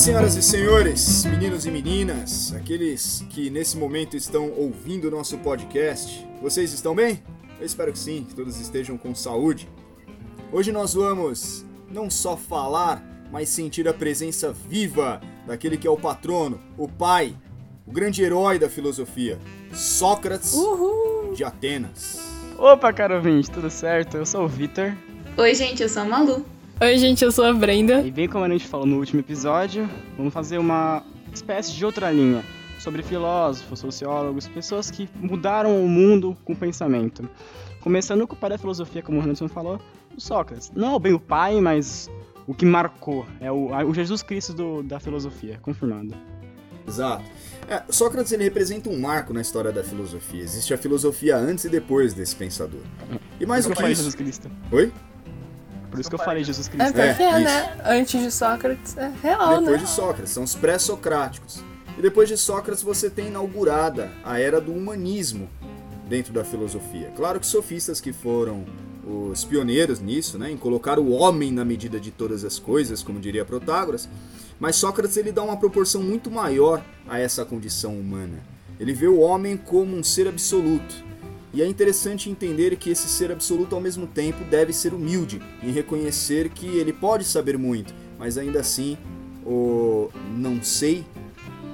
senhoras e senhores, meninos e meninas, aqueles que nesse momento estão ouvindo o nosso podcast, vocês estão bem? Eu espero que sim, que todos estejam com saúde. Hoje nós vamos não só falar, mas sentir a presença viva daquele que é o patrono, o pai, o grande herói da filosofia, Sócrates Uhul. de Atenas. Opa, caro ouvinte, tudo certo? Eu sou o Vitor. Oi, gente, eu sou a Malu. Oi, gente, eu sou a Brenda. E bem como a gente falou no último episódio, vamos fazer uma espécie de outra linha sobre filósofos, sociólogos, pessoas que mudaram o mundo com o pensamento. Começando com o pai da filosofia, como o Anderson falou, o Sócrates. Não é bem o pai, mas o que marcou. É o, o Jesus Cristo do, da filosofia, confirmado. Exato. É, Sócrates ele representa um marco na história da filosofia. Existe a filosofia antes e depois desse pensador. E mais do isso que isso. Jesus Cristo. Oi? Por isso que eu falei Jesus É Cristo. porque, É, né? Antes de Sócrates, é real, depois né? de Sócrates, são os pré-socráticos. E depois de Sócrates você tem inaugurada a era do humanismo dentro da filosofia. Claro que sofistas que foram os pioneiros nisso, né, em colocar o homem na medida de todas as coisas, como diria Protágoras, mas Sócrates ele dá uma proporção muito maior a essa condição humana. Ele vê o homem como um ser absoluto. E é interessante entender que esse ser absoluto ao mesmo tempo deve ser humilde em reconhecer que ele pode saber muito, mas ainda assim o não sei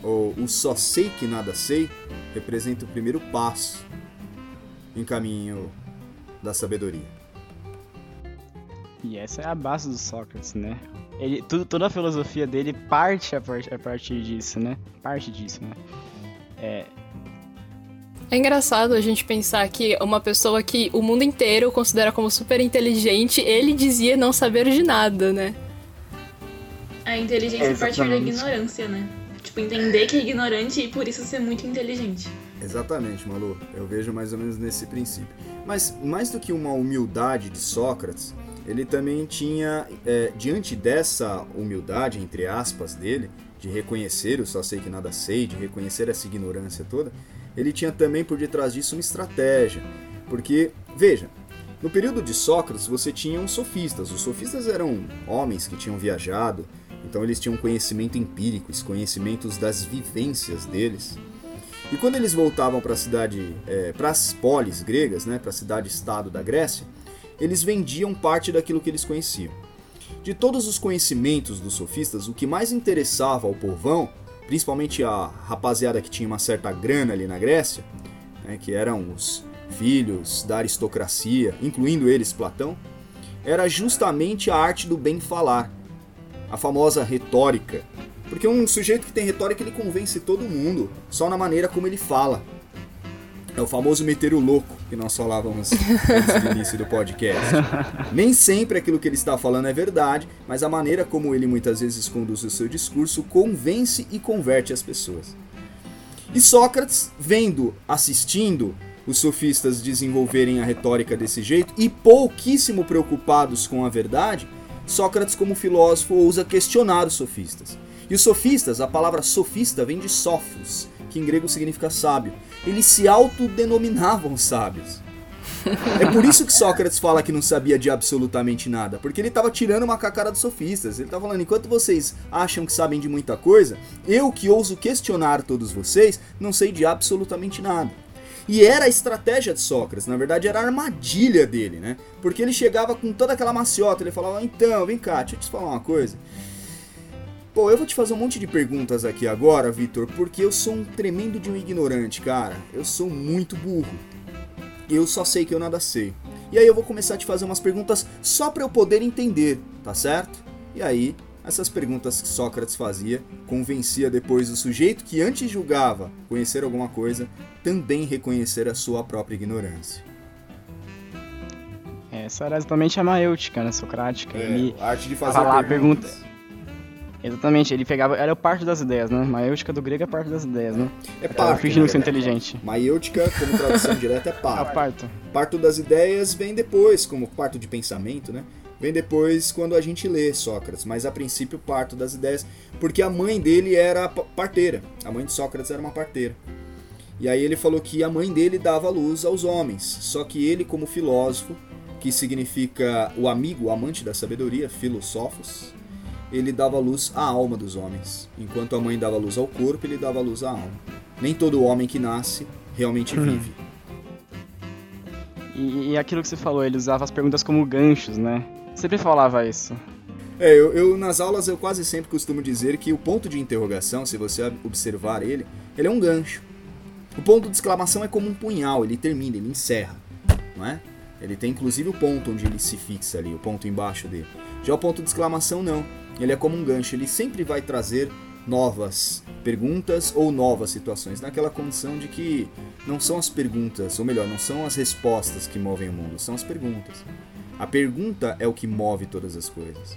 ou o só sei que nada sei representa o primeiro passo em caminho da sabedoria. E essa é a base do Sócrates, né? Ele, tudo, toda a filosofia dele parte a, part, a partir disso, né? Parte disso, né? É, É engraçado a gente pensar que uma pessoa que o mundo inteiro considera como super inteligente, ele dizia não saber de nada, né? A inteligência É, a partir da ignorância, né? Tipo, entender que é ignorante e por isso ser muito inteligente. Exatamente, Malu. Eu vejo mais ou menos nesse princípio. Mas mais do que uma humildade de Sócrates, ele também tinha, é, diante dessa humildade, entre aspas, dele, de reconhecer o só sei que nada sei, de reconhecer essa ignorância toda, ele tinha também por detrás disso uma estratégia. Porque, veja, no período de Sócrates você tinha os sofistas. Os sofistas eram homens que tinham viajado, então eles tinham conhecimento empírico, os conhecimentos das vivências deles. E quando eles voltavam para a cidade, para as polis gregas, né, para a cidade-estado da Grécia, eles vendiam parte daquilo que eles conheciam. De todos os conhecimentos dos sofistas, o que mais interessava ao povão, principalmente a rapaziada que tinha uma certa grana ali na Grécia, né, que eram os filhos da aristocracia, incluindo eles Platão, era justamente a arte do bem falar, a famosa retórica. Porque um sujeito que tem retórica ele convence todo mundo só na maneira como ele fala. É o famoso meter o louco que nós falávamos antes do início do podcast. Nem sempre aquilo que ele está falando é verdade, mas a maneira como ele muitas vezes conduz o seu discurso convence e converte as pessoas. E Sócrates, vendo, assistindo os sofistas desenvolverem a retórica desse jeito e pouquíssimo preocupados com a verdade, Sócrates, como filósofo, ousa questionar os sofistas. E os sofistas, a palavra sofista vem de sofos, que em grego significa sábio. Eles se autodenominavam sábios. É por isso que Sócrates fala que não sabia de absolutamente nada, porque ele estava tirando uma cacara dos sofistas. Ele estava falando: enquanto vocês acham que sabem de muita coisa, eu que ouso questionar todos vocês, não sei de absolutamente nada. E era a estratégia de Sócrates, na verdade era a armadilha dele, né? Porque ele chegava com toda aquela maciota, ele falava: então, vem cá, deixa eu te falar uma coisa. Pô, eu vou te fazer um monte de perguntas aqui agora, Vitor, porque eu sou um tremendo de um ignorante, cara. Eu sou muito burro. Eu só sei que eu nada sei. E aí eu vou começar a te fazer umas perguntas só para eu poder entender, tá certo? E aí, essas perguntas que Sócrates fazia convencia depois o sujeito que antes julgava conhecer alguma coisa também reconhecer a sua própria ignorância. essa era exatamente a maêutica, né? Socrática. ele a arte de fazer perguntas. pergunta. Exatamente, ele pegava. Era o parte das ideias, né? Maêutica do grego é parte das ideias, né? É parto. fingindo né, ser inteligente. Maiêutica, como tradução direta, é parto. parto. Parto das ideias vem depois, como parto de pensamento, né? Vem depois quando a gente lê Sócrates, mas a princípio parto das ideias, porque a mãe dele era pa- parteira. A mãe de Sócrates era uma parteira. E aí ele falou que a mãe dele dava luz aos homens, só que ele como filósofo, que significa o amigo, o amante da sabedoria, filosofos, ele dava luz à alma dos homens. Enquanto a mãe dava luz ao corpo, ele dava luz à alma. Nem todo homem que nasce realmente vive. E, e aquilo que você falou, ele usava as perguntas como ganchos, né? Sempre falava isso. É, eu, eu, nas aulas eu quase sempre costumo dizer que o ponto de interrogação, se você observar ele, ele é um gancho. O ponto de exclamação é como um punhal, ele termina, ele encerra, não é? Ele tem inclusive o ponto onde ele se fixa ali, o ponto embaixo dele. Já o ponto de exclamação não, ele é como um gancho, ele sempre vai trazer novas perguntas ou novas situações, naquela condição de que não são as perguntas, ou melhor, não são as respostas que movem o mundo, são as perguntas. A pergunta é o que move todas as coisas.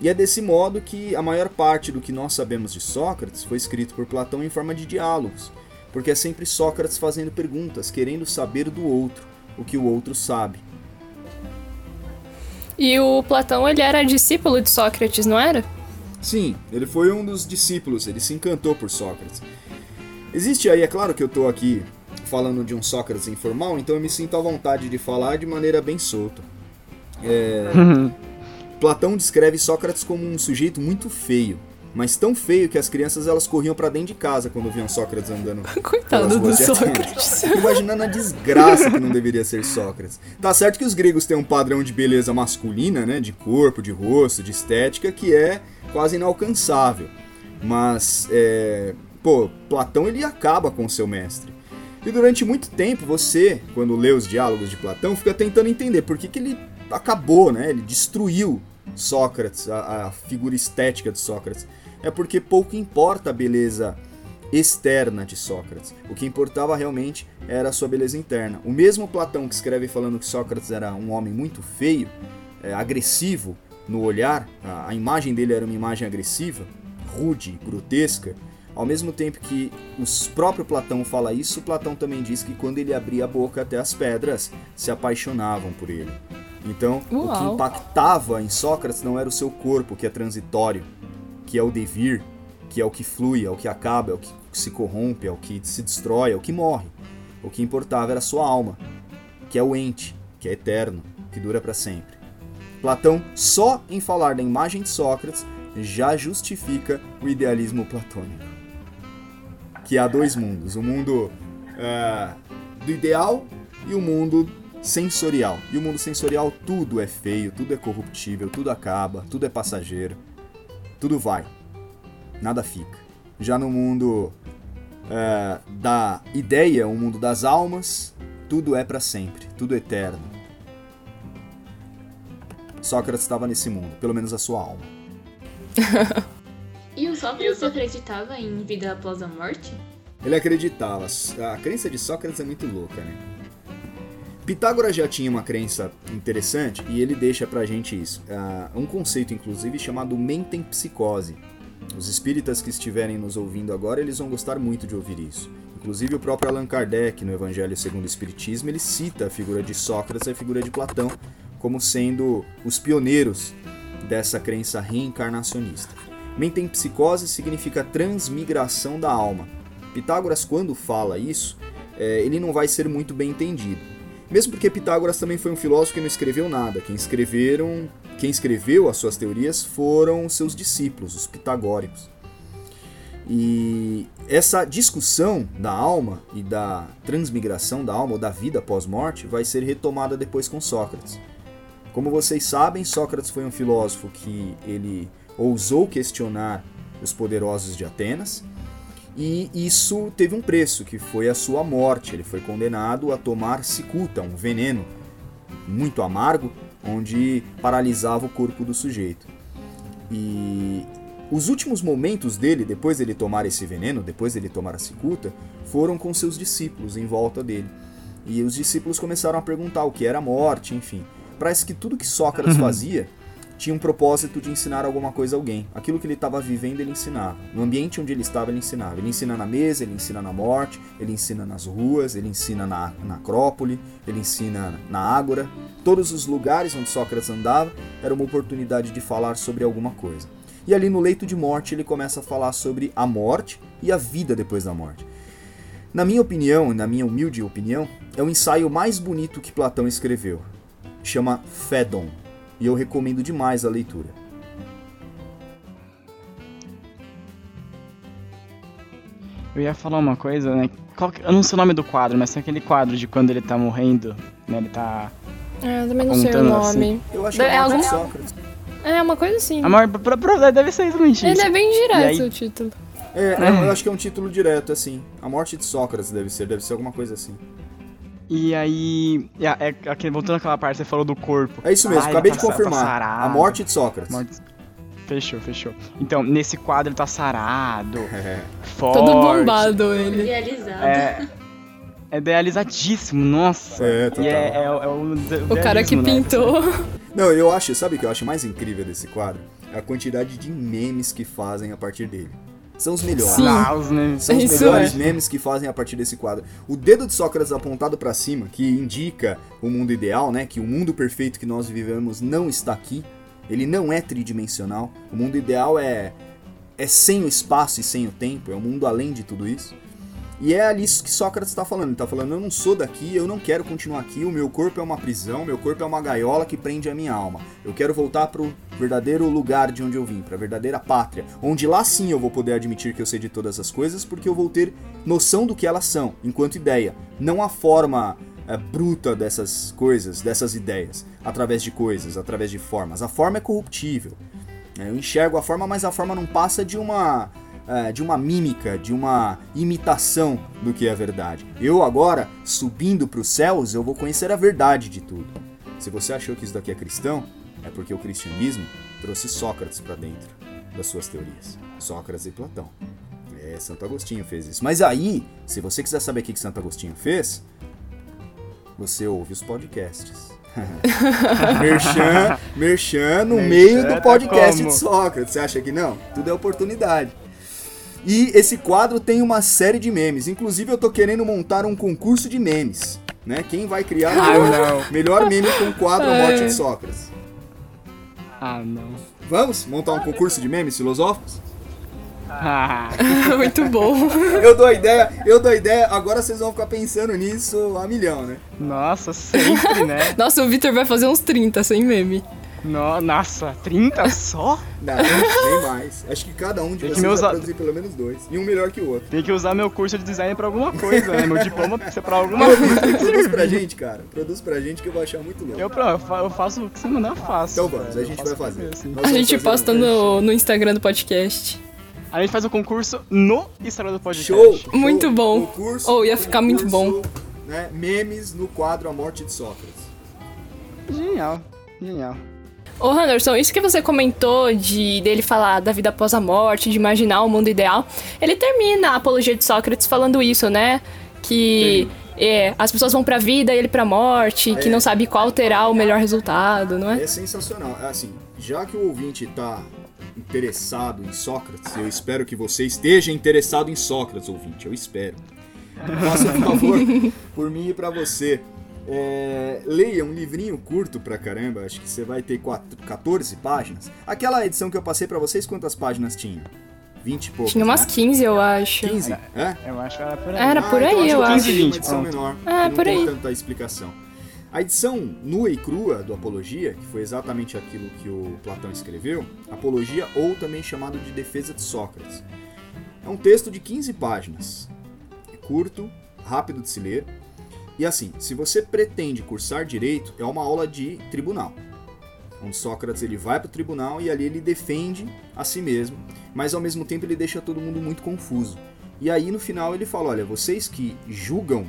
E é desse modo que a maior parte do que nós sabemos de Sócrates foi escrito por Platão em forma de diálogos, porque é sempre Sócrates fazendo perguntas, querendo saber do outro o que o outro sabe. E o Platão, ele era discípulo de Sócrates, não era? Sim, ele foi um dos discípulos, ele se encantou por Sócrates. Existe aí, é claro que eu estou aqui falando de um Sócrates informal, então eu me sinto à vontade de falar de maneira bem solta. É, Platão descreve Sócrates como um sujeito muito feio, mas tão feio que as crianças elas corriam para dentro de casa quando viam Sócrates andando. Coitado do Sócrates. Imaginando a desgraça que não deveria ser Sócrates. Tá certo que os gregos têm um padrão de beleza masculina, né, de corpo, de rosto, de estética que é quase inalcançável. Mas, é, pô, Platão ele acaba com o seu mestre. E durante muito tempo você, quando lê os diálogos de Platão, fica tentando entender por que, que ele acabou, né? Ele destruiu Sócrates, a, a figura estética de Sócrates, é porque pouco importa a beleza externa de Sócrates. O que importava realmente era a sua beleza interna. O mesmo Platão que escreve falando que Sócrates era um homem muito feio, é, agressivo no olhar, a, a, imagem dele era uma imagem agressiva, rude, grotesca. Ao mesmo tempo que o próprio Platão fala isso, Platão também diz que quando ele abria a boca, até as pedras se apaixonavam por ele. Então, Uau. o que impactava em Sócrates não era o seu corpo, que é transitório, que é o devir, que é o que flui, é o que acaba, é o que se corrompe, é o que se destrói, é o que morre. O que importava era a sua alma, que é o ente, que é eterno, que dura para sempre. Platão, só em falar da imagem de Sócrates, já justifica o idealismo platônico. Que há dois mundos: o mundo uh, do ideal e o mundo sensorial. E o mundo sensorial tudo é feio, tudo é corruptível, tudo acaba, tudo é passageiro, tudo vai, nada fica. Já no mundo é, da ideia, o mundo das almas, tudo é para sempre, tudo é eterno. Sócrates estava nesse mundo, pelo menos a sua alma. e o Sócrates acreditava em vida após a morte? Ele acreditava. A crença de Sócrates é muito louca, né? Pitágoras já tinha uma crença interessante e ele deixa pra gente isso. Uh, um conceito, inclusive, chamado mentempsicose. Os espíritas que estiverem nos ouvindo agora, eles vão gostar muito de ouvir isso. Inclusive o próprio Allan Kardec, no Evangelho segundo o Espiritismo, ele cita a figura de Sócrates e a figura de Platão como sendo os pioneiros dessa crença reencarnacionista. Mentempsicose significa transmigração da alma. Pitágoras, quando fala isso, é, ele não vai ser muito bem entendido. Mesmo porque Pitágoras também foi um filósofo que não escreveu nada. Quem escreveram, quem escreveu as suas teorias foram seus discípulos, os pitagóricos. E essa discussão da alma e da transmigração da alma ou da vida pós-morte vai ser retomada depois com Sócrates. Como vocês sabem, Sócrates foi um filósofo que ele ousou questionar os poderosos de Atenas e isso teve um preço, que foi a sua morte. Ele foi condenado a tomar cicuta, um veneno muito amargo, onde paralisava o corpo do sujeito. E os últimos momentos dele, depois dele tomar esse veneno, depois dele tomar a cicuta, foram com seus discípulos em volta dele. E os discípulos começaram a perguntar o que era a morte, enfim. Parece que tudo que Sócrates fazia tinha um propósito de ensinar alguma coisa a alguém. Aquilo que ele estava vivendo, ele ensinava. No ambiente onde ele estava, ele ensinava. Ele ensina na mesa, ele ensina na morte, ele ensina nas ruas, ele ensina na, na Acrópole, ele ensina na Ágora. Todos os lugares onde Sócrates andava era uma oportunidade de falar sobre alguma coisa. E ali no leito de morte, ele começa a falar sobre a morte e a vida depois da morte. Na minha opinião, na minha humilde opinião, é o ensaio mais bonito que Platão escreveu. Chama Fédon, e eu recomendo demais a leitura. Eu ia falar uma coisa, né? Que, eu não sei o nome do quadro, mas tem aquele quadro de quando ele tá morrendo, né? Ele tá. É, eu também não sei o assim. nome. Assim. Eu acho que é, é algum... Sócrates. É, uma coisa assim. A maior, pra, pra, deve ser exatamente isso. Ele é bem direto aí... o título. É, é, eu acho que é um título direto, assim. A morte de Sócrates deve ser, deve ser alguma coisa assim. E aí. É, é, voltando àquela parte, você falou do corpo. É isso mesmo, Ah, acabei tá de tá confirmar. sarado. a morte de Sócrates. Morte- Fechou, fechou. Então, nesse quadro ele tá sarado, É. forte. Todo bombado ele. Idealizado. É. É idealizadíssimo, nossa. É, total. E é, é, é o, O cara que né? pintou. Não, eu acho, sabe o que eu acho mais incrível desse quadro? É a quantidade de memes que fazem a partir dele. São os melhores. Sim. Ah, os memes. São os Isso melhores é. memes que fazem a partir desse quadro. O dedo de Sócrates apontado pra cima, que indica o mundo ideal, né? Que o mundo perfeito que nós vivemos não está aqui. Ele não é tridimensional. O mundo ideal é é sem o espaço e sem o tempo. É o mundo além de tudo isso. E é ali isso que Sócrates está falando. Ele está falando: eu não sou daqui, eu não quero continuar aqui. O meu corpo é uma prisão, meu corpo é uma gaiola que prende a minha alma. Eu quero voltar para o verdadeiro lugar de onde eu vim, para a verdadeira pátria, onde lá sim eu vou poder admitir que eu sei de todas as coisas, porque eu vou ter noção do que elas são, enquanto ideia, não a forma é, bruta dessas coisas, dessas ideias, através de coisas, através de formas. A forma é corruptível. Eu enxergo a forma, mas a forma não passa de uma é, de uma mímica, de uma imitação do que é verdade. Eu agora, subindo para os céus, eu vou conhecer a verdade de tudo. Se você achou que isso daqui é cristão, é porque o cristianismo trouxe Sócrates para dentro das suas teorias. Sócrates e Platão. É, Santo Agostinho fez isso. Mas aí, se você quiser saber o que que Santo Agostinho fez, você ouve os podcasts. merchan, merchan no Merchan meio do tá podcast como? de Sócrates. Você acha que não? Tudo é oportunidade. E esse quadro tem uma série de memes. Inclusive, eu tô querendo montar um concurso de memes. Né? Quem vai criar o Ah, melhor, melhor meme com o quadro A Morte de Sócrates? Ah, não. Vamos montar um concurso de memes filosóficos? Ah, Muito bom. Eu dou a ideia, eu dou a ideia, agora vocês vão ficar pensando nisso a milhão, né? nossa, sempre, né? Nossa, o Victor vai fazer uns 30 sem meme. No, nossa, 30 só? Não, nem mais. Acho que cada um de Tem que vocês vai usar- produzir pelo menos dois. E um melhor que o outro. Tem que usar meu curso de design pra alguma coisa, né? Meu diploma tem que ser pra alguma coisa. produz pra gente, cara. Produz pra gente que eu vou achar muito louco. Eu, eu fa- eu faço o que você mandar, faço. Então vamos, a gente vai fazer. assim. A gente fazer posta um no, no Instagram do podcast. A gente faz o concurso no Instagram do podcast. Show! show. Muito bom. Concurso, Oh, ia ficar muito concurso, Né, memes no quadro A Morte de Sócrates. Genial, genial. Ô, Anderson, isso que você comentou de dele falar da vida após a morte, de imaginar o mundo ideal, ele termina a apologia de Sócrates falando isso, né? Que é, as pessoas vão pra vida e ele pra morte, que É. não sabe qual terá o melhor resultado, não é? É sensacional. É Assim, já que o ouvinte tá interessado em Sócrates, eu espero que você esteja interessado em Sócrates, ouvinte. Eu espero. Faça um favor por mim e pra você. É, leia um livrinho curto pra caramba, acho que você vai ter quatro- 14 páginas. Aquela edição que eu passei pra vocês, quantas páginas tinha? 20 e poucas, Tinha umas né? 15, eu acho. 15? É? Eu acho que era por aí. Era por então aí, eu acho. 15, 20, Uma edição pronto. menor. É, que não por tem aí. tanta explicação. A edição nua e crua do Apologia, que foi exatamente aquilo que o Platão escreveu, Apologia ou também chamado de Defesa de Sócrates. É um texto de 15 páginas. É curto, rápido de se ler. E assim, se você pretende cursar direito, é uma aula de tribunal. Onde Sócrates ele vai para o tribunal e ali ele defende a si mesmo, mas ao mesmo tempo ele deixa todo mundo muito confuso. E aí no final ele fala: olha, vocês que julgam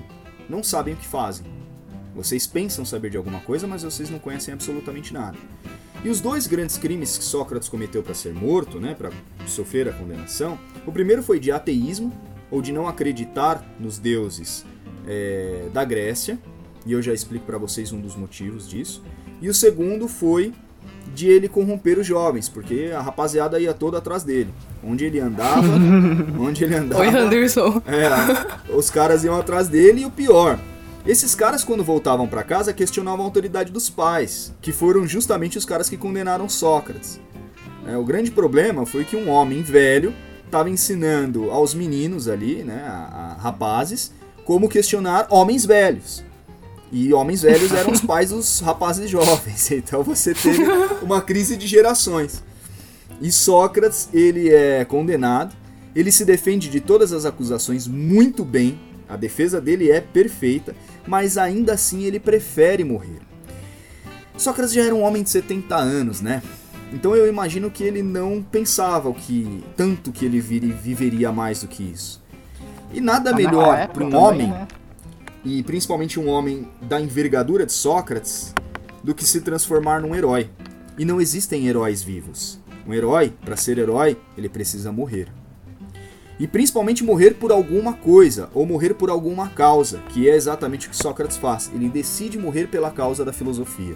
não sabem o que fazem. Vocês pensam saber de alguma coisa, mas vocês não conhecem absolutamente nada. E os dois grandes crimes que Sócrates cometeu para ser morto, né, para sofrer a condenação, o primeiro foi de ateísmo, ou de não acreditar nos deuses é, da Grécia, e eu já explico para vocês um dos motivos disso. E o segundo foi de ele corromper os jovens, porque a rapaziada ia toda atrás dele. Onde ele andava, onde ele andava. Oi, Anderson. É, os caras iam atrás dele e o pior, esses caras quando voltavam para casa questionavam a autoridade dos pais, que foram justamente os caras que condenaram Sócrates. É, o grande problema foi que um homem velho estava ensinando aos meninos ali, né, a, a rapazes, como questionar homens velhos. E homens velhos eram os pais dos rapazes jovens. Então você teve uma crise de gerações. E Sócrates, ele é condenado Ele se defende de todas as acusações muito bem, a defesa dele é perfeita, mas ainda assim ele prefere morrer. Sócrates já era um homem de 70 anos, né? Então eu imagino que ele não pensava o que tanto que ele viveria mais do que isso. E nada ah, melhor para um homem, né? e principalmente um homem da envergadura de Sócrates, do que se transformar num herói. E não existem heróis vivos. Um herói, para ser herói, ele precisa morrer. E principalmente morrer por alguma coisa, ou morrer por alguma causa, que é exatamente o que Sócrates faz. Ele decide morrer pela causa da filosofia.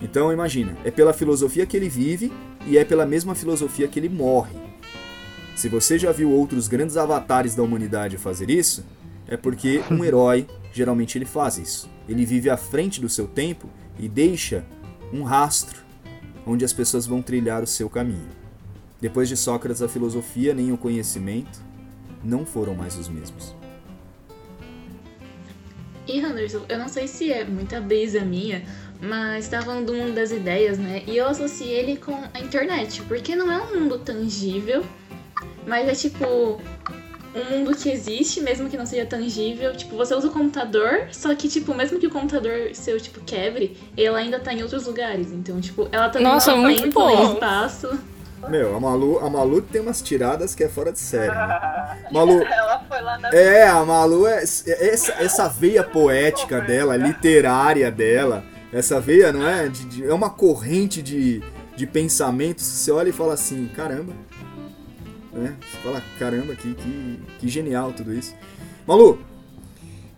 Então imagina, é pela filosofia que ele vive e é pela mesma filosofia que ele morre. Se você já viu outros grandes avatares da humanidade fazer isso, é porque um herói geralmente ele faz isso. Ele vive à frente do seu tempo e deixa um rastro onde as pessoas vão trilhar o seu caminho. Depois de Sócrates, a filosofia nem o conhecimento não foram mais os mesmos. E Anderson, eu não sei se é muita brisa minha, mas tá falando do mundo das ideias, né? E eu associei ele com a internet, porque não é um mundo tangível, mas é tipo um mundo que existe, mesmo que não seja tangível. Tipo, você usa o computador, só que, tipo, mesmo que o computador seu, tipo, quebre, ela ainda tá em outros lugares. Então, tipo, ela tá Nossa, no muito tempo, bom. espaço. Meu, a Malu, a Malu tem umas tiradas que é fora de série. Né? Malu, Ela foi lá na. é, a Malu é essa, essa veia poética dela, literária dela, essa veia, não é? De, de- é uma corrente de, de pensamentos. Você olha e fala assim, caramba. Né? Você fala, caramba, que, que, que genial tudo isso. Malu,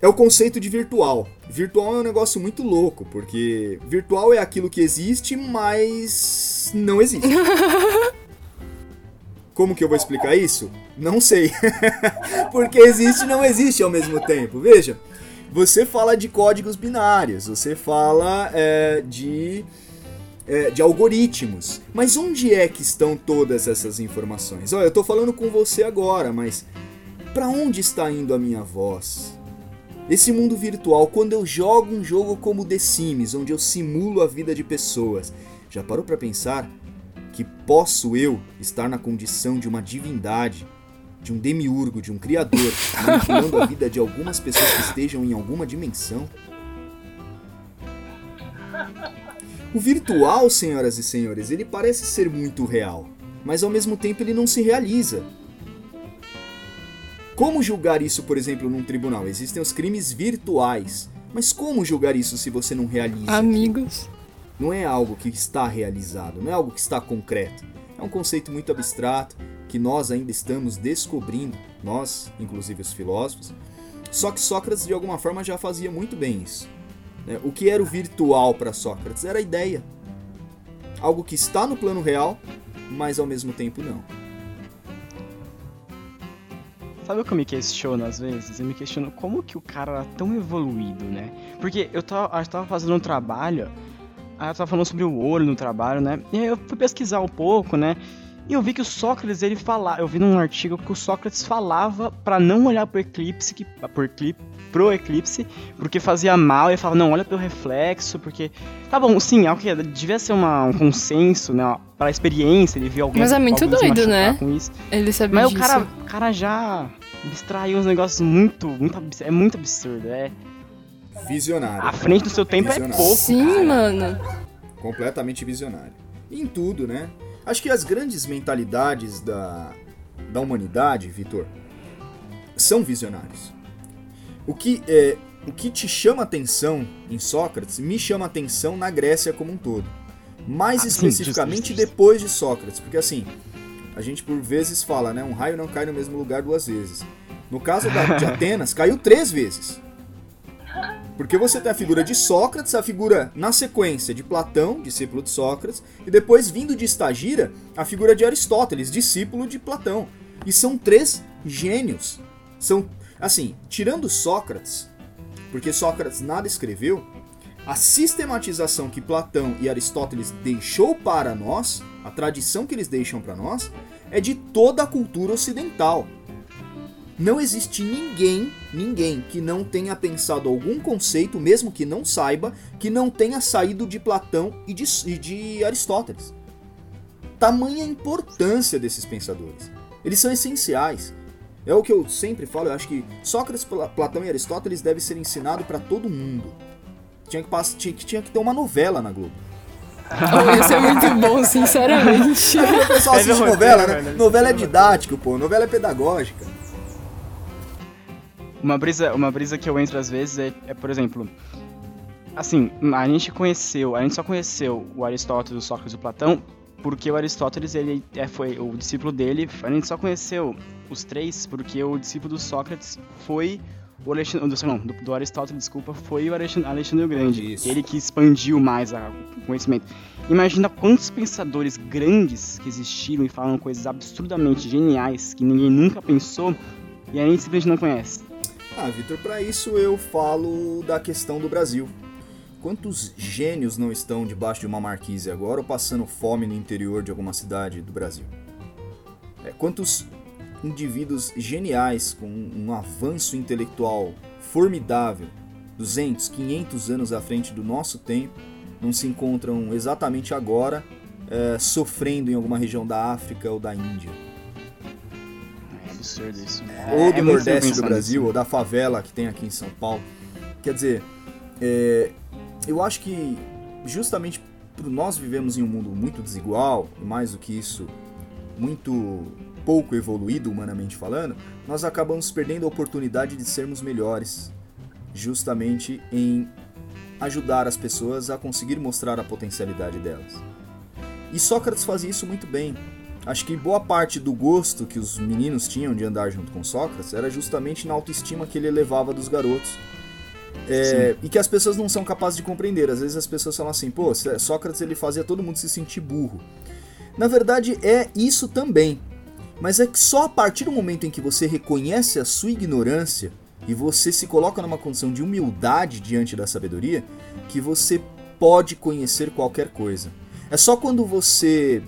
é o conceito de virtual. Virtual é um negócio muito louco, porque virtual é aquilo que existe, mas não existe. Como que eu vou explicar isso? Não sei. porque existe e não existe ao mesmo tempo. Veja, você fala de códigos binários, você fala é, de, é, de algoritmos. Mas onde é que estão todas essas informações? Olha, eu estou falando com você agora, mas para onde está indo a minha voz? Esse mundo virtual, quando eu jogo um jogo como The Sims, onde eu simulo a vida de pessoas, já parou para pensar que posso eu estar na condição de uma divindade, de um demiurgo, de um criador, manipulando a vida de algumas pessoas que estejam em alguma dimensão? O virtual, senhoras e senhores, ele parece ser muito real, mas ao mesmo tempo ele não se realiza. Como julgar isso, por exemplo, num tribunal? Existem os crimes virtuais. Mas como julgar isso se você não realiza? Amigos. Não é algo que está realizado, não é algo que está concreto. É um conceito muito abstrato que nós ainda estamos descobrindo, nós, inclusive os filósofos. Só que Sócrates, de alguma forma, já fazia muito bem isso. Né? O que era o virtual para Sócrates? Era a ideia. Algo que está no plano real, mas ao mesmo tempo não. Sabe o que eu me questiono às vezes? Eu me questiono como que o cara era tão evoluído, né? Porque eu tava, eu tava fazendo um trabalho, aí eu tava falando sobre o olho no trabalho, né? E aí eu fui pesquisar um pouco, né? E eu vi que o Sócrates, ele falava, eu vi num artigo que o Sócrates falava pra não olhar pro eclipse, que, pro, eclipse, pro eclipse, porque fazia mal, e ele falava, não, olha pelo reflexo, porque... Tá bom, sim, é o que devia ser uma, um consenso, né, pra experiência, ele viu alguém... Mas é muito doido, né? Com isso. Ele sabia Mas disso. o cara, o cara já distraiu uns negócios muito, muito é muito absurdo, é... Visionário. À frente do seu tempo é Visionário. pouco, Sim, cara. mano. completamente visionário. Em tudo, né? Acho que as grandes mentalidades da, da humanidade, Vitor, são visionários. O que, é, o que te chama atenção em Sócrates me chama atenção na Grécia como um todo. Mais Ah, sim, especificamente justo. depois de Sócrates, porque assim, a gente por vezes fala, né? Um raio não cai no mesmo lugar duas vezes. No caso da, de Atenas, caiu três vezes. Porque você tem a figura de Sócrates, a figura na sequência de Platão, discípulo de Sócrates, e depois vindo de Estagira, a figura de Aristóteles, discípulo de Platão. E são três gênios. São, assim, tirando Sócrates, porque Sócrates nada escreveu, a sistematização que Platão e Aristóteles deixou para nós, a tradição que eles deixam para nós, é de toda a cultura ocidental. Não existe ninguém, ninguém que não tenha pensado algum conceito, mesmo que não saiba, que não tenha saído de Platão e de, e de Aristóteles. Tamanha importância desses pensadores. Eles são essenciais. É o que eu sempre falo, eu acho que Sócrates, Platão e Aristóteles devem ser ensinados para todo mundo. Tinha que, passar, tinha, tinha que ter uma novela na Globo. Oh, isso é muito bom, sinceramente. o pessoal assiste novela, né? Novela é didático, pô. Novela é pedagógica. Uma brisa, uma brisa que eu entro às vezes é, é, por exemplo, assim, a gente conheceu, a gente só conheceu o Aristóteles, o Sócrates e o Platão porque o Aristóteles ele é, foi o discípulo dele. A gente só conheceu os três porque o discípulo do Sócrates foi o Alexandre, não, do, do Aristóteles, desculpa, foi o Alexandre, Alexandre o Grande. Isso. Ele que expandiu mais a, o conhecimento. Imagina quantos pensadores grandes que existiram e falam coisas absurdamente geniais que ninguém nunca pensou e a gente simplesmente não conhece. Ah, Vitor, para isso eu falo da questão do Brasil. Quantos gênios não estão debaixo de uma marquise agora ou passando fome no interior de alguma cidade do Brasil? É, quantos indivíduos geniais com um avanço intelectual formidável, 200, 500 anos à frente do nosso tempo, não se encontram exatamente agora é, sofrendo em alguma região da África ou da Índia? É absurdo isso. É, ou do é Nordeste do Brasil, ou da favela que tem aqui em São Paulo. Quer dizer, é, eu acho que justamente por nós vivemos em um mundo muito desigual, e mais do que isso, muito pouco evoluído humanamente falando, nós acabamos perdendo a oportunidade de sermos melhores, justamente em ajudar as pessoas a conseguir mostrar a potencialidade delas. E Sócrates fazia isso muito bem. Acho que boa parte do gosto que os meninos tinham de andar junto com Sócrates era justamente na autoestima que ele elevava dos garotos é, e que as pessoas não são capazes de compreender. Às vezes as pessoas falam assim, pô, Sócrates ele fazia todo mundo se sentir burro. Na verdade é isso também. Mas é que só a partir do momento em que você reconhece a sua ignorância e você se coloca numa condição de humildade diante da sabedoria que você pode conhecer qualquer coisa. É só quando você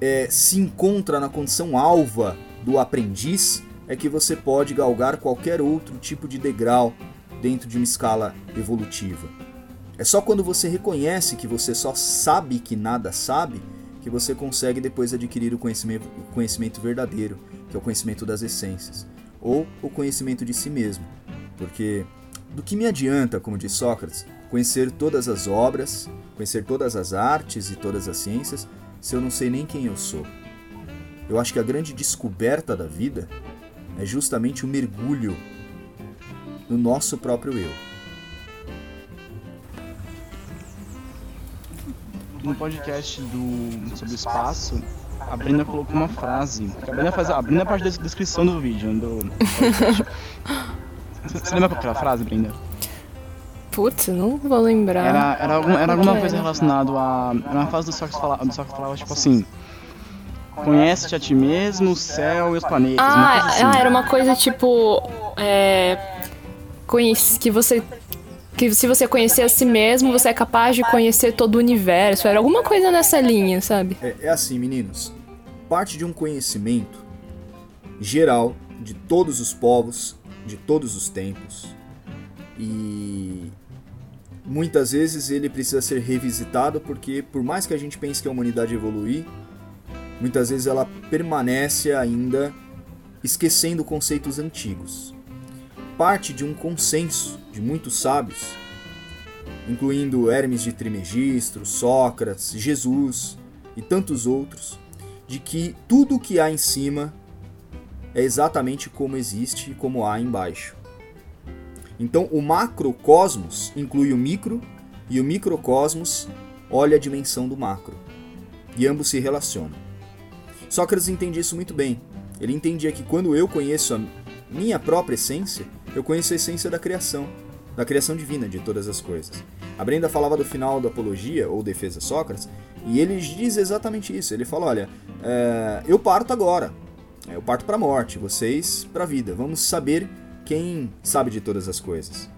é, se encontra na condição alva do aprendiz é que você pode galgar qualquer outro tipo de degrau dentro de uma escala evolutiva. É só quando você reconhece que você só sabe que nada sabe que você consegue depois adquirir o conhecimento, o conhecimento verdadeiro, que é o conhecimento das essências, ou o conhecimento de si mesmo. Porque do que me adianta, como diz Sócrates, conhecer todas as obras, conhecer todas as artes e todas as ciências, se eu não sei nem quem eu sou? Eu acho que a grande descoberta da vida é justamente o mergulho no nosso próprio eu. No podcast do, sobre o espaço, a Brenda colocou uma frase. A Brenda faz a Brenda parte da descrição do vídeo. Do Você lembra qual era a frase, Brenda? Putz, não vou lembrar. Era, era, algum, era alguma coisa relacionada a. Era uma frase do Sócrates falava, do Sócrates falava tipo assim. Conhece-te a ti mesmo, o céu e os planetas. Ah, assim. ah era uma coisa tipo. É, que você que se você conhecer a si mesmo, você é capaz de conhecer todo o universo. Era alguma coisa nessa linha, sabe? É, é, assim, meninos. Parte de um conhecimento geral de todos os povos, de todos os tempos. E muitas vezes ele precisa ser revisitado porque, por mais que a gente pense que a humanidade evoluir, muitas vezes ela permanece ainda esquecendo conceitos antigos parte de um consenso de muitos sábios, incluindo Hermes de Trimegistro, Sócrates, Jesus e tantos outros, de que tudo o que há em cima é exatamente como existe e como há embaixo. Então, o macrocosmos inclui o micro e o microcosmos olha a dimensão do macro. E ambos se relacionam. Sócrates entendia isso muito bem. Ele entendia que quando eu conheço a minha própria essência, eu conheço a essência da criação, da criação divina de todas as coisas. A Brenda falava do final da Apologia, ou Defesa Sócrates, e ele diz exatamente isso. Ele fala: olha, é, eu parto agora, eu parto para a morte, vocês para a vida. Vamos saber quem sabe de todas as coisas.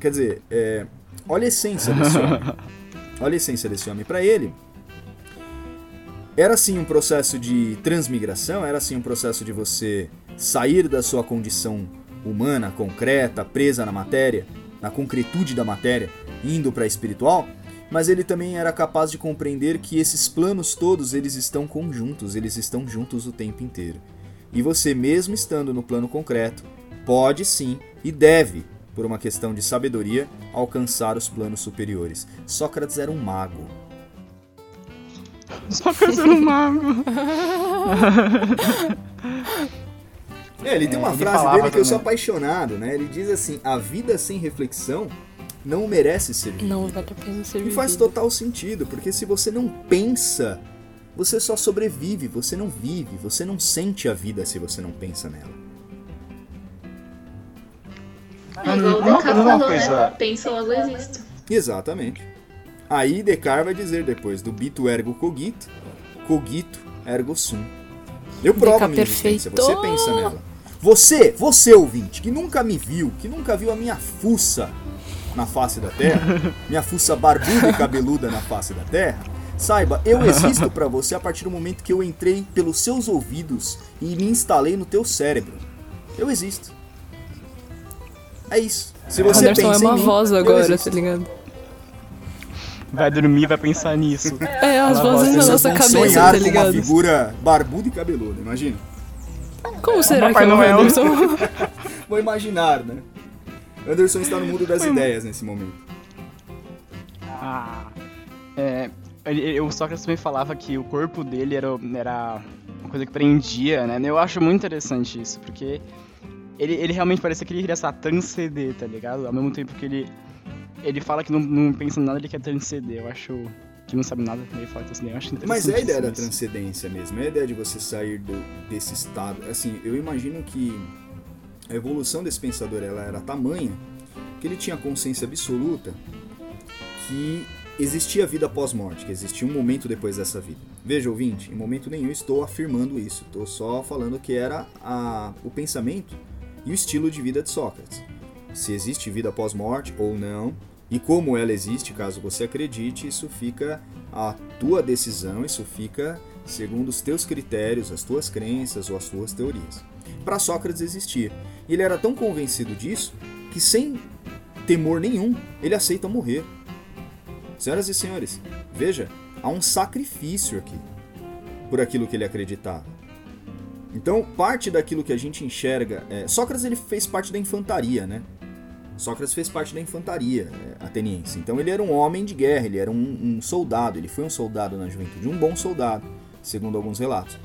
Quer dizer, é, olha a essência desse homem. Olha a essência desse homem. Para ele, era sim um processo de transmigração, era sim um processo de você sair da sua condição humana, concreta, presa na matéria, na concretude da matéria, indo para a espiritual, mas ele também era capaz de compreender que esses planos todos eles estão conjuntos, eles estão juntos o tempo inteiro. E você mesmo estando no plano concreto, pode sim e deve, por uma questão de sabedoria, alcançar os planos superiores. Sócrates era um mago. Sócrates era um mago. É, ele tem uma É, ele frase dele que eu sou também. apaixonado, né? Ele diz assim: a vida sem reflexão não merece ser vivida. Não vale a pena ser E faz total sentido, porque se você não pensa, você só sobrevive, você não vive, você não sente a vida se você não pensa nela. Igual o Uma- Descartes uma falou, né? Pensa logo existo. Exatamente. Aí Descartes vai dizer depois, do bito ergo cogito, cogito ergo sum. Eu provo a minha existência, você pensa nela. Você, você ouvinte, que nunca me viu, que nunca viu a minha fuça na face da terra, minha fuça barbuda e cabeluda na face da terra, saiba, eu existo pra você a partir do momento que eu entrei pelos seus ouvidos e me instalei no teu cérebro. Eu existo. É isso. Se você Anderson pensa é uma mim, voz agora, tá ligado? Vai dormir, vai pensar nisso. É, as Ela vozes na nossa cabeça, sonhar tá com uma ligado? figura barbuda e cabeluda, imagina. Como será que Papai é o Noel. Anderson? Vou imaginar, né? Anderson está no mundo das ideias nesse momento. Ah, é, o Sócrates também falava que o corpo dele era, era uma coisa que prendia, né? Eu acho muito interessante isso, porque ele, ele realmente parecia que ele queria transcender, tá ligado? Ao mesmo tempo que ele, ele fala que não, não pensa em nada, ele quer transcender. Eu acho que não sabe nada, ele fala transcender. Eu acho. Mas é a ideia da transcendência mesmo, é a ideia de você sair do- desse estado. Assim, eu imagino que a evolução desse pensador ela era tamanha que ele tinha consciência absoluta que existia vida pós-morte, que existia um momento depois dessa vida. Veja, ouvinte, em momento nenhum estou afirmando isso, estou só falando que era a- o pensamento e o estilo de vida de Sócrates. Se existe vida pós-morte ou não, e como ela existe, caso você acredite, isso fica a tua decisão, isso fica segundo os teus critérios, as tuas crenças ou as tuas teorias. Para Sócrates existia. E ele era tão convencido disso que sem temor nenhum, ele aceita morrer. Senhoras e senhores, veja, há um sacrifício aqui por aquilo que ele acreditava. Então, parte daquilo que a gente enxerga, é, Sócrates ele fez parte da infantaria, né? Sócrates fez parte da infantaria é, ateniense. Então ele era um homem de guerra, ele era um, um soldado, ele foi um soldado na juventude, um bom soldado, segundo alguns relatos.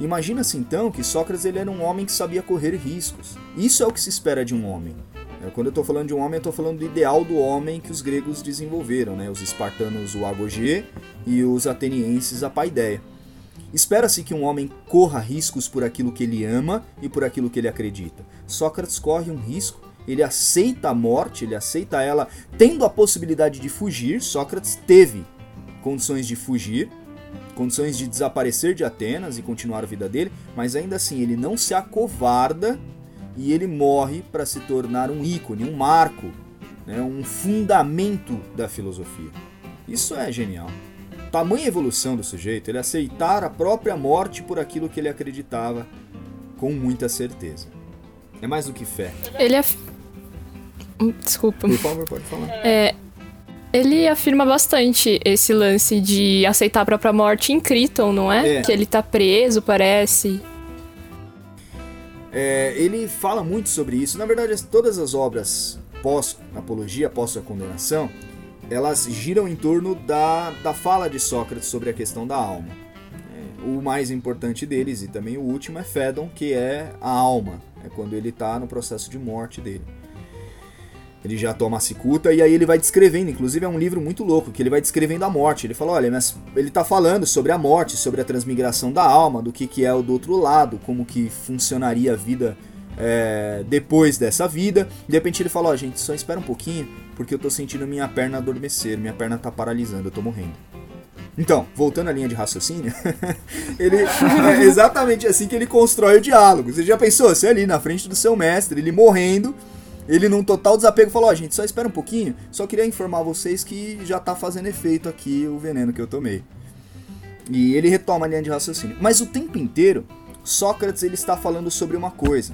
Imagina-se então que Sócrates ele era um homem que sabia correr riscos. Isso é o que se espera de um homem. É, Quando eu estou falando de um homem, eu estou falando do ideal do homem que os gregos desenvolveram, né? os espartanos o agogê e os atenienses a paideia. Espera-se que um homem corra riscos por aquilo que ele ama e por aquilo que ele acredita. Sócrates corre um risco, ele aceita a morte, ele aceita ela tendo a possibilidade de fugir. Sócrates teve condições de fugir, condições de desaparecer de Atenas e continuar a vida dele, mas ainda assim ele não se acovarda e ele morre para se tornar um ícone, um marco, né, um fundamento da filosofia. Isso é genial. Tamanha evolução do sujeito, ele aceitar a própria morte por aquilo que ele acreditava com muita certeza. É mais do que fé. Ele é. Hum, Desculpa. Por favor, pode falar. É, ele afirma bastante esse lance de aceitar a própria morte em Criton, não é? É. Que ele tá preso, parece. É, ele fala muito sobre isso. Na verdade, as- todas as obras pós-apologia, pós-condenação, elas giram em torno da, da fala de Sócrates sobre a questão da alma. É, o mais importante deles, e também o último, é Fédon, que é a alma. É quando ele está no processo de morte dele. Ele já toma a cicuta e aí ele vai descrevendo, inclusive é um livro muito louco, que ele vai descrevendo a morte. Ele fala, olha, mas ele tá falando sobre a morte, sobre a transmigração da alma, do que, que é o do outro lado, como que funcionaria a vida é, depois dessa vida. De repente ele fala, ó, gente, só espera um pouquinho, porque eu tô sentindo minha perna adormecer, minha perna tá paralisando, eu tô morrendo. Então, voltando à linha de raciocínio, ele é exatamente assim que ele constrói o diálogo. Você já pensou? Você ali na frente do seu mestre, ele morrendo, ele num total desapego falou: Ó, gente, só espera um pouquinho, só queria informar vocês que já tá fazendo efeito aqui o veneno que eu tomei. E ele retoma a linha de raciocínio. Mas o tempo inteiro, Sócrates ele está falando sobre uma coisa: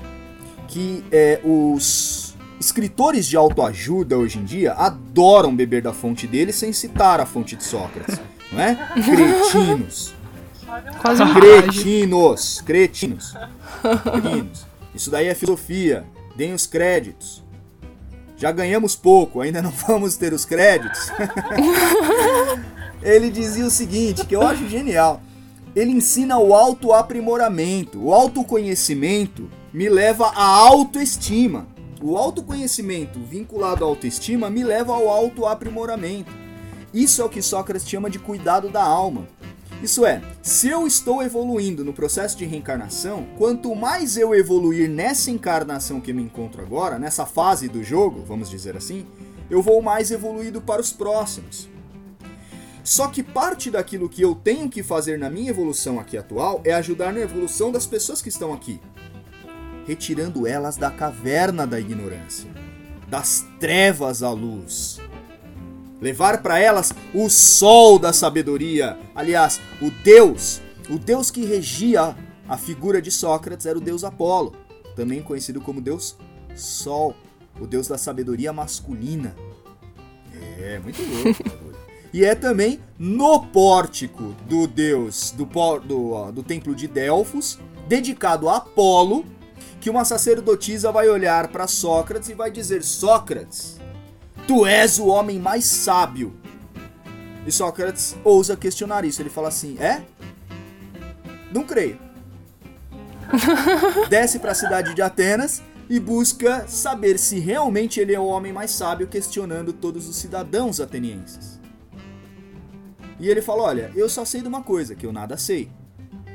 que é, os, escritores de autoajuda hoje em dia adoram beber da fonte dele sem citar a fonte de Sócrates, não é? Cretinos. Quase Cretinos, cretinos, cretinos. Isso daí é filosofia. Deem os créditos. Já ganhamos pouco, ainda não vamos ter os créditos. Ele dizia o seguinte, que eu acho genial. Ele ensina o autoaprimoramento. O autoconhecimento me leva à autoestima. O autoconhecimento vinculado à autoestima me leva ao autoaprimoramento. Isso é o que Sócrates chama de cuidado da alma. Isso é, se eu estou evoluindo no processo de reencarnação, quanto mais eu evoluir nessa encarnação que me encontro agora, nessa fase do jogo, vamos dizer assim, eu vou mais evoluído para os próximos. Só que parte daquilo que eu tenho que fazer na minha evolução aqui atual é ajudar na evolução das pessoas que estão aqui, retirando elas da caverna da ignorância, das trevas à luz levar para elas o sol da sabedoria. Aliás, o Deus, o Deus que regia a figura de Sócrates era o Deus Apolo, também conhecido como Deus Sol, o Deus da sabedoria masculina. É, muito louco. e é também no pórtico do Deus, do, do, do templo de Delfos, dedicado a Apolo, que uma sacerdotisa vai olhar para Sócrates e vai dizer: Sócrates, Tu és o homem mais sábio. E Sócrates ousa questionar isso. Ele fala assim: É? Não creio. Desce para a cidade de Atenas e busca saber se realmente ele é o homem mais sábio, questionando todos os cidadãos atenienses. E ele fala: Olha, eu só sei de uma coisa, que eu nada sei.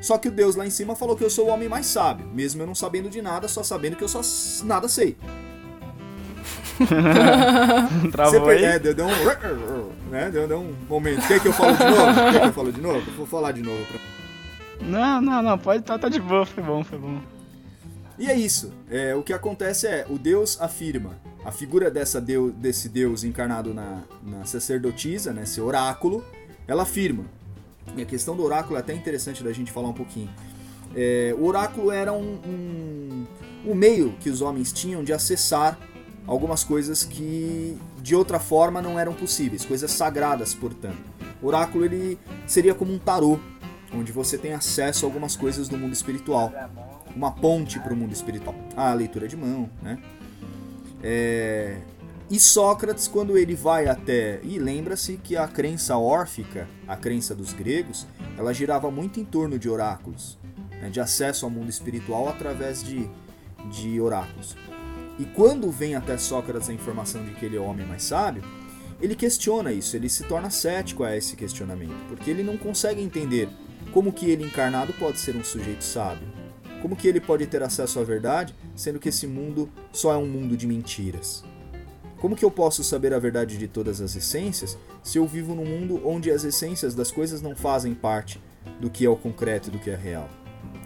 Só que o Deus lá em cima falou que eu sou o homem mais sábio, mesmo eu não sabendo de nada, só sabendo que eu só nada sei. Travou Você aí? é, deu, deu um. Né? Deu, deu um momento. Quer que eu fale de novo? Quer que eu fale de novo? Vou falar de novo. Pra... Não, não, não, pode tá, tá de boa, foi bom, foi bom. E é isso. É, o que acontece é, o Deus afirma. A figura dessa deus, desse Deus encarnado na, na sacerdotisa, nesse oráculo, ela afirma. E a questão do oráculo é até interessante da gente falar um pouquinho. É, o oráculo era um, um, um meio que os homens tinham de acessar algumas coisas que de outra forma não eram possíveis, coisas sagradas, portanto. O oráculo ele seria como um tarô, onde você tem acesso a algumas coisas do mundo espiritual, uma ponte para o mundo espiritual. A leitura de mão, né? É... E Sócrates, quando ele vai até. E lembra-se que a crença órfica, a crença dos gregos, ela girava muito em torno de oráculos, né? de acesso ao mundo espiritual através de, de oráculos. E quando vem até Sócrates a informação de que ele é o homem mais sábio, ele questiona isso, ele se torna cético a esse questionamento, porque ele não consegue entender como que ele encarnado pode ser um sujeito sábio. Como que ele pode ter acesso à verdade, sendo que esse mundo só é um mundo de mentiras? Como que eu posso saber a verdade de todas as essências se eu vivo num mundo onde as essências das coisas não fazem parte do que é o concreto e do que é real?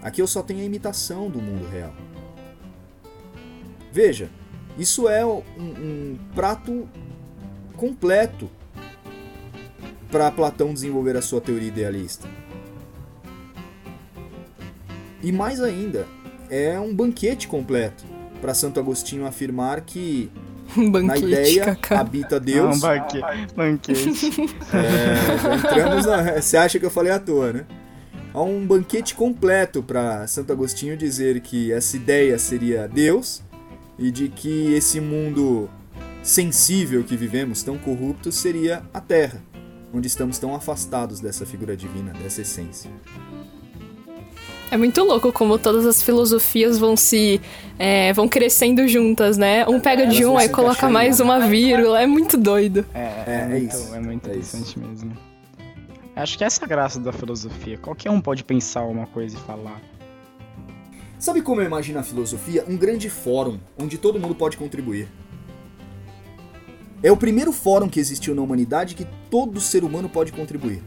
Aqui eu só tenho a imitação do mundo real. Veja, isso é um, um prato completo para Platão desenvolver a sua teoria idealista. E mais ainda, é um banquete completo para Santo Agostinho afirmar que Um na banquete, ideia Cacá. habita Deus. um banque... banquete. É, entramos na... Você acha que eu falei à toa, né? Há um banquete completo para Santo Agostinho dizer que essa ideia seria Deus e de que esse mundo sensível que vivemos, tão corrupto, seria a Terra, onde estamos tão afastados dessa figura divina, dessa essência. É muito louco como todas as filosofias vão se. é, vão crescendo juntas, né? Um pega de um, aí coloca mais uma vírgula. É muito doido. É, é, É, é muito, isso, é muito é isso. interessante mesmo. Acho que essa é a graça da filosofia. Qualquer um pode pensar uma coisa e falar. Sabe como eu imagino a filosofia? Um grande fórum onde todo mundo pode contribuir. É o primeiro fórum que existiu na humanidade que todo ser humano pode contribuir.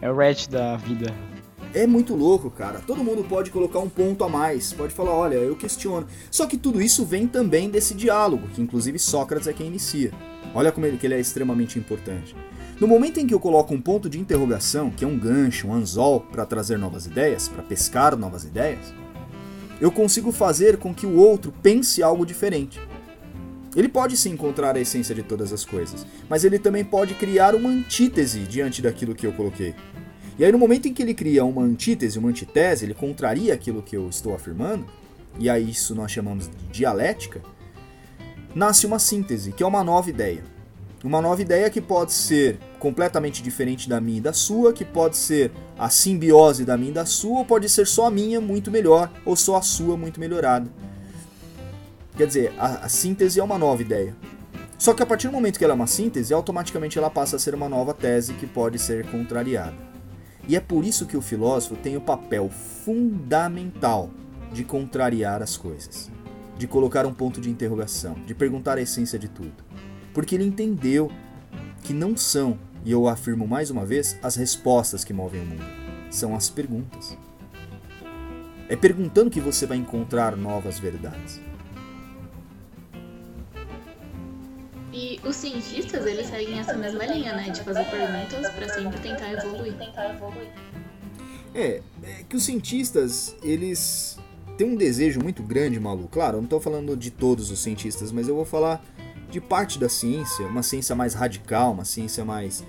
É o Red da vida. É muito louco, cara. Todo mundo pode colocar um ponto a mais, pode falar, olha, eu questiono. Só que tudo isso vem também desse diálogo, que inclusive Sócrates é quem inicia. Olha como ele, que ele é extremamente importante. No momento em que eu coloco um ponto de interrogação, que é um gancho, um anzol para trazer novas ideias, para pescar novas ideias, eu consigo fazer com que o outro pense algo diferente. Ele pode se encontrar a essência de todas as coisas, mas ele também pode criar uma antítese diante daquilo que eu coloquei. E aí, no momento em que ele cria uma antítese, uma antitese, ele contraria aquilo que eu estou afirmando, e aí isso nós chamamos de dialética, nasce uma síntese, que é uma nova ideia. Uma nova ideia que pode ser completamente diferente da minha e da sua, que pode ser a simbiose da minha e da sua, ou pode ser só a minha muito melhor, ou só a sua muito melhorada. Quer dizer, a, a síntese é uma nova ideia. Só que a partir do momento que ela é uma síntese, automaticamente ela passa a ser uma nova tese que pode ser contrariada. E é por isso que o filósofo tem o papel fundamental de contrariar as coisas, de colocar um ponto de interrogação, de perguntar a essência de tudo. Porque ele entendeu que não são, e eu afirmo mais uma vez, as respostas que movem o mundo, são as perguntas. É perguntando que você vai encontrar novas verdades. E os cientistas, eles seguem essa mesma linha, né? De fazer perguntas para sempre tentar evoluir. É, é que os cientistas, eles têm um desejo muito grande, Malu. Claro, eu não estou falando de todos os cientistas, mas eu vou falar de parte da ciência, uma ciência mais radical, uma ciência mais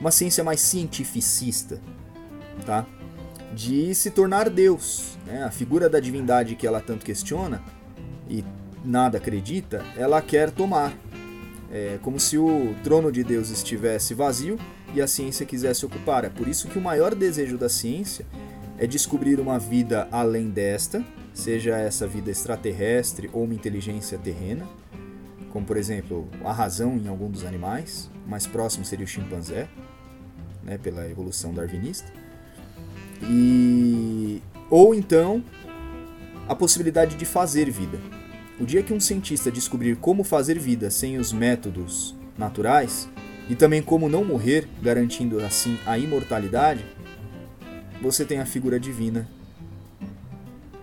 uma ciência mais cientificista, tá? De se tornar Deus, né? A figura da divindade que ela tanto questiona e nada acredita, ela quer tomar. É como se o trono de Deus estivesse vazio e a ciência quisesse ocupar. É por isso que o maior desejo da ciência é descobrir uma vida além desta, seja essa vida extraterrestre ou uma inteligência terrena, como por exemplo a razão em algum dos animais, o mais próximo seria o chimpanzé, né, pela evolução darwinista, e ou então a possibilidade de fazer vida. O dia que um cientista descobrir como fazer vida sem os métodos naturais e também como não morrer, garantindo assim a imortalidade, você tem a figura divina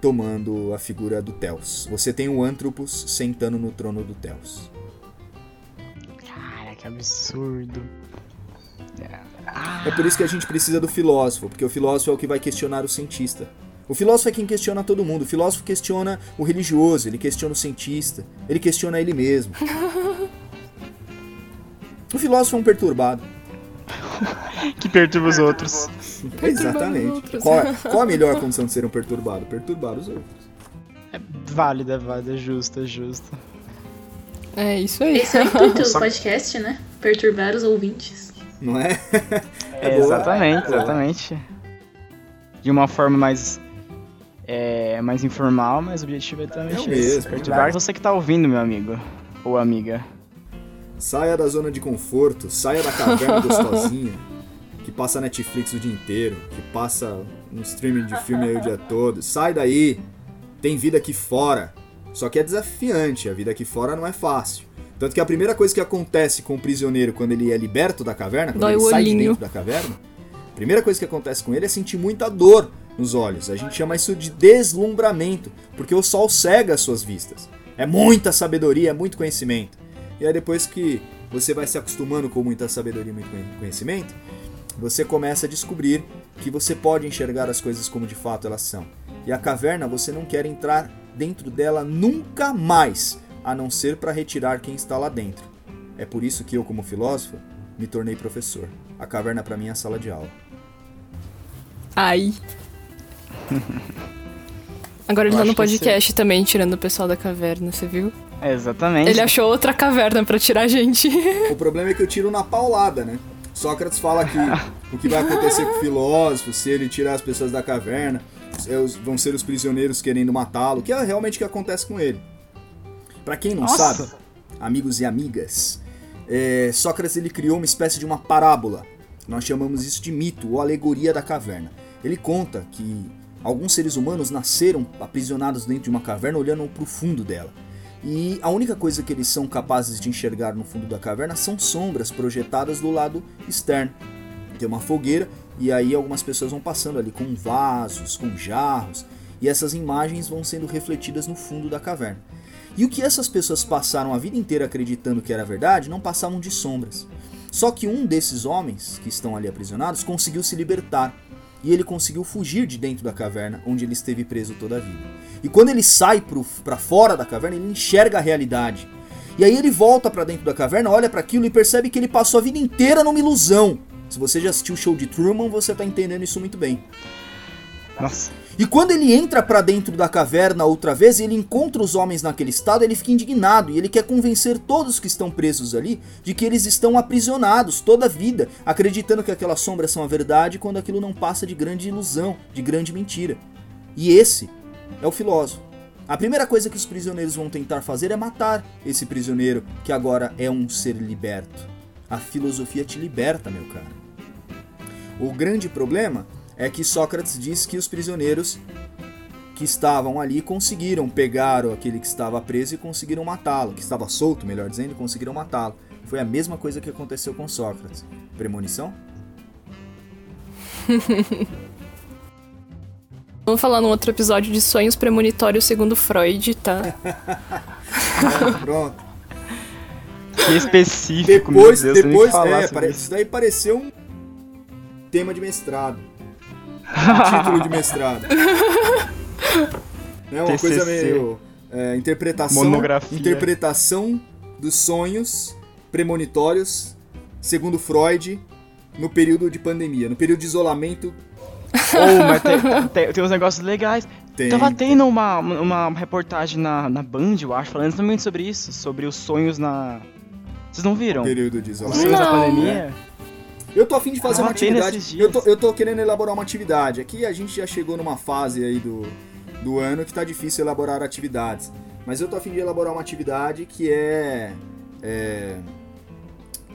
tomando a figura do Theos. Você tem o Anthropos sentando no trono do Theos. Cara, que absurdo. É por isso que a gente precisa do filósofo, porque o filósofo é o que vai questionar o cientista. O filósofo é quem questiona todo mundo. O filósofo questiona o religioso, ele questiona o cientista, ele questiona ele mesmo. O filósofo é um perturbado. que perturba os outros. Exatamente. outros. Qual, qual a melhor condição de ser um perturbado? Perturbar os outros. É válida, é válida, é justa, é justa. É isso aí. Esse é o intuito do podcast, né? Perturbar os ouvintes. Não é? É, boa. exatamente, Boa. exatamente. De uma forma mais. É, mais informal, mas o objetivo é também É mesmo, perturbar é. você que tá ouvindo, meu amigo. Ou amiga. Saia da zona de conforto, saia da caverna gostosinha, que passa Netflix o dia inteiro, que passa um streaming de filme aí o dia todo. Sai daí! Tem vida aqui fora. Só que é desafiante, a vida aqui fora não é fácil. Tanto que a primeira coisa que acontece com o prisioneiro quando ele é liberto da caverna, quando Dói ele sai de dentro da caverna, a primeira coisa que acontece com ele é sentir muita dor nos olhos. A gente chama isso de deslumbramento, porque o sol cega as suas vistas. É muita sabedoria, é muito conhecimento. E aí depois que você vai se acostumando com muita sabedoria e muito conhe- conhecimento, você começa a descobrir que você pode enxergar as coisas como de fato elas são. E a caverna você não quer entrar dentro dela nunca mais, a não ser para retirar quem está lá dentro. É por isso que eu, como filósofo, me tornei professor. A caverna para mim é a sala de aula. Ai. Agora ele Eu tá no podcast também, tirando o pessoal da caverna, você viu? É, exatamente. Ele achou outra caverna pra tirar a gente. O problema é que eu tiro na paulada, né? Sócrates fala que o que vai acontecer com o filósofo, se ele tirar as pessoas da caverna, vão ser os prisioneiros querendo matá-lo, que é realmente o que acontece com ele. Pra quem não Nossa. sabe, amigos e amigas, é, Sócrates ele criou uma espécie de uma parábola. Nós chamamos isso de mito ou alegoria da caverna. Ele conta que alguns seres humanos nasceram aprisionados dentro de uma caverna olhando para o fundo dela. E a única coisa que eles são capazes de enxergar no fundo da caverna são sombras projetadas do lado externo. Tem uma fogueira e aí algumas pessoas vão passando ali com vasos, com jarros, e essas imagens vão sendo refletidas no fundo da caverna. E o que essas pessoas passaram a vida inteira acreditando que era verdade não passavam de sombras. Só que um desses homens que estão ali aprisionados conseguiu se libertar. E ele conseguiu fugir de dentro da caverna, onde ele esteve preso toda a vida. E quando ele sai para fora da caverna, ele enxerga a realidade. E aí ele volta para dentro da caverna, olha para aquilo e percebe que ele passou a vida inteira numa ilusão. Se você já assistiu o show de Truman, você tá entendendo isso muito bem. Nossa. E quando ele entra para dentro da caverna outra vez e ele encontra os homens naquele estado, ele fica indignado e ele quer convencer todos que estão presos ali de que eles estão aprisionados toda a vida, acreditando que aquelas sombras são a verdade quando aquilo não passa de grande ilusão, de grande mentira. E esse é o filósofo. A primeira coisa que os prisioneiros vão tentar fazer é matar esse prisioneiro, que agora é um ser liberto. A filosofia te liberta, meu cara. O grande problema é que Sócrates diz que os prisioneiros que estavam ali conseguiram pegar aquele que estava preso e conseguiram matá-lo, que estava solto, melhor dizendo, conseguiram matá-lo. Foi a mesma coisa que aconteceu com Sócrates. Premonição? Vamos falar num outro episódio de sonhos premonitórios segundo Freud, tá? É, pronto. Que específico, meu Depois, Deus, depois, é, pare- isso. isso daí pareceu um tema de mestrado. Um título de mestrado. É uma TCC. coisa meio é, interpretação, Monografia. interpretação dos sonhos premonitórios segundo Freud no período de pandemia, no período de isolamento. Oh, mas tem, tem- tem uns negócios legais. Tem, Tava tendo uma, uma reportagem na, na Band, eu acho, falando exatamente sobre isso, sobre os sonhos na. Vocês não viram? período de Os isolamento. sonhos da Não. pandemia? Eu tô afim de fazer Tava uma atividade. Eu tô, eu tô querendo elaborar uma atividade. Aqui a gente já chegou numa fase aí do, do ano que tá difícil elaborar atividades. Mas eu tô afim de elaborar uma atividade que é, é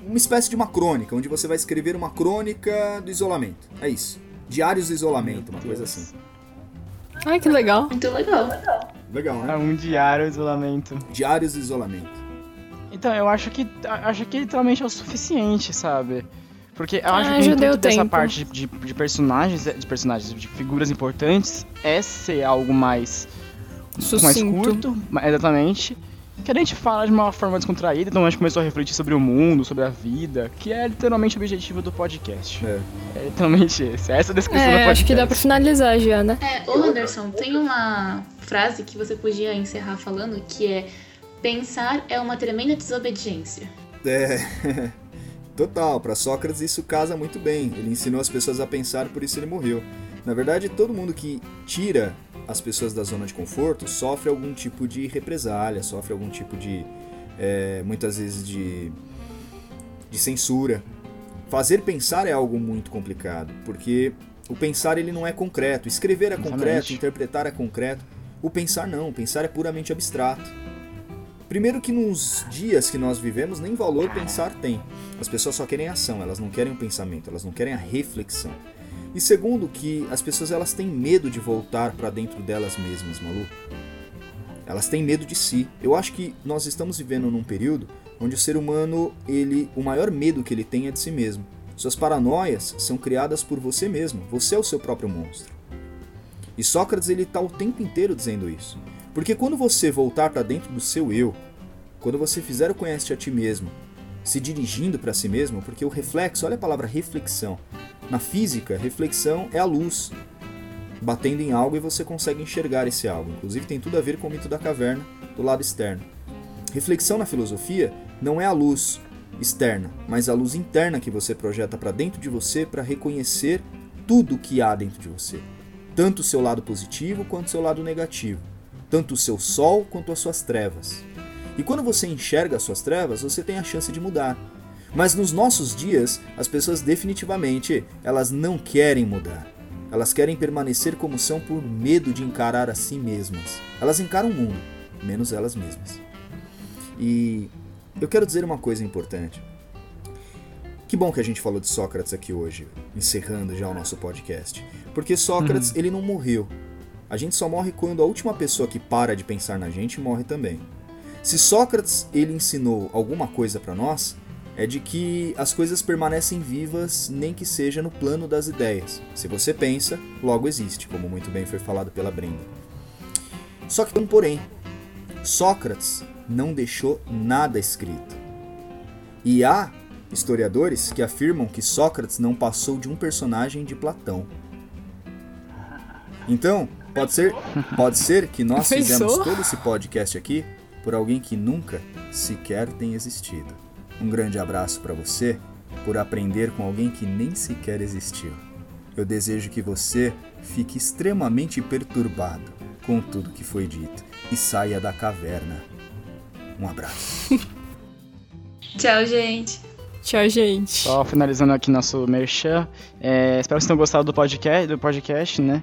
uma espécie de uma crônica, onde você vai escrever uma crônica do isolamento. É isso. Diários do isolamento, uma coisa assim. Ai, que legal. Muito legal. Legal, É né? um diário de isolamento. Diários do isolamento. Então, eu acho que acho que literalmente é o suficiente, sabe? Porque eu acho Ah, que deu dessa tempo. parte de, de personagens, de personagens, de figuras importantes, é ser algo mais, mais curto, exatamente. Que a gente fala de uma forma descontraída, então a gente começou a refletir sobre o mundo, sobre a vida, que é literalmente o objetivo do podcast. É. É literalmente esse. Essa é a descrição do É, podcast. acho que dá pra finalizar já, né? É, ô Anderson, tem uma frase que você podia encerrar falando que é pensar é uma tremenda desobediência. É. Total, para Sócrates isso casa muito bem. Ele ensinou as pessoas a pensar, por isso ele morreu. Na verdade, todo mundo que tira as pessoas da zona de conforto sofre algum tipo de represália, sofre algum tipo de. é, muitas vezes de. de censura. Fazer pensar é algo muito complicado, porque o pensar ele não é concreto. Escrever é Exatamente. concreto, interpretar é concreto. O pensar não, o pensar é puramente abstrato. Primeiro que nos dias que nós vivemos, nem valor pensar tem. As pessoas só querem ação, elas não querem o pensamento, elas não querem a reflexão. E segundo que as pessoas elas têm medo de voltar para dentro delas mesmas, maluco. Elas têm medo de si. Eu acho que nós estamos vivendo num período onde o ser humano, ele, o maior medo que ele tem é de si mesmo. Suas paranoias são criadas por você mesmo. Você é o seu próprio monstro. E Sócrates ele está o tempo inteiro dizendo isso. Porque quando você voltar para dentro do seu eu, quando você fizer o conhece a ti mesmo, se dirigindo para si mesmo, porque o reflexo, olha a palavra reflexão. Na física, reflexão é a luz batendo em algo e você consegue enxergar esse algo. Inclusive tem tudo a ver com o mito da caverna do lado externo. Reflexão na filosofia não é a luz externa, mas a luz interna que você projeta para dentro de você para reconhecer tudo o que há dentro de você, tanto o seu lado positivo quanto o seu lado negativo, tanto o seu sol quanto as suas trevas. E quando você enxerga as suas trevas, você tem a chance de mudar. Mas nos nossos dias, as pessoas definitivamente, elas não querem mudar. Elas querem permanecer como são por medo de encarar a si mesmas. Elas encaram o mundo, menos elas mesmas. E eu quero dizer uma coisa importante. Que bom que a gente falou de Sócrates aqui hoje, encerrando já o nosso podcast. Porque Sócrates, ele não morreu. A gente só morre quando a última pessoa que para de pensar na gente morre também. Se Sócrates ele ensinou alguma coisa para nós, é de que as coisas permanecem vivas nem que seja no plano das ideias. Se você pensa, logo existe, como muito bem foi falado pela Brenda. Só que tem um porém. Sócrates não deixou nada escrito. E há historiadores que afirmam que Sócrates não passou de um personagem de Platão. Então, pode ser, pode ser que nós Pensou? fizemos todo esse podcast aqui por alguém que nunca sequer tem existido. Um grande abraço para você por aprender com alguém que nem sequer existiu. Eu desejo que você fique extremamente perturbado com tudo que foi dito e saia da caverna. Um abraço. Tchau, gente. Tchau, gente. Só finalizando aqui nosso merchan. É, espero que vocês tenham gostado do podcast, do podcast, né?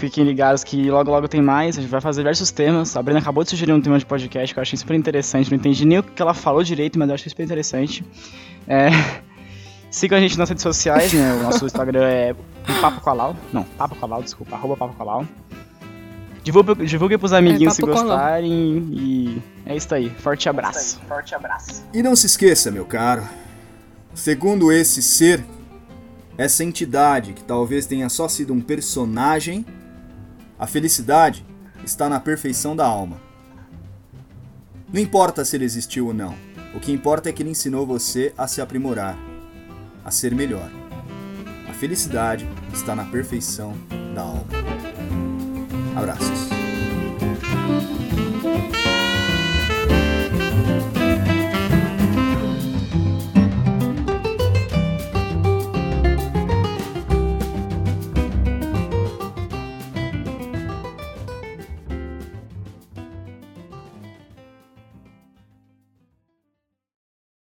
Fiquem ligados que logo logo tem mais. A gente vai fazer diversos temas. A Brena acabou de sugerir um tema de podcast que eu achei super interessante. Não entendi nem o que ela falou direito, mas eu achei super interessante. É... Sigam a gente nas redes sociais, né? O nosso Instagram é Papo Colau. Não, Papo Colau, desculpa, arroba Papo Colau. Divulguem, divulguem pros amiguinhos É, se gostarem. E é isso aí. Forte abraço. Forte abraço. E não se esqueça, meu caro, segundo esse ser, essa entidade que talvez tenha só sido um personagem, a felicidade está na perfeição da alma. Não importa se ele existiu ou não, o que importa é que ele ensinou você a se aprimorar, a ser melhor. A felicidade está na perfeição da alma. Abraços.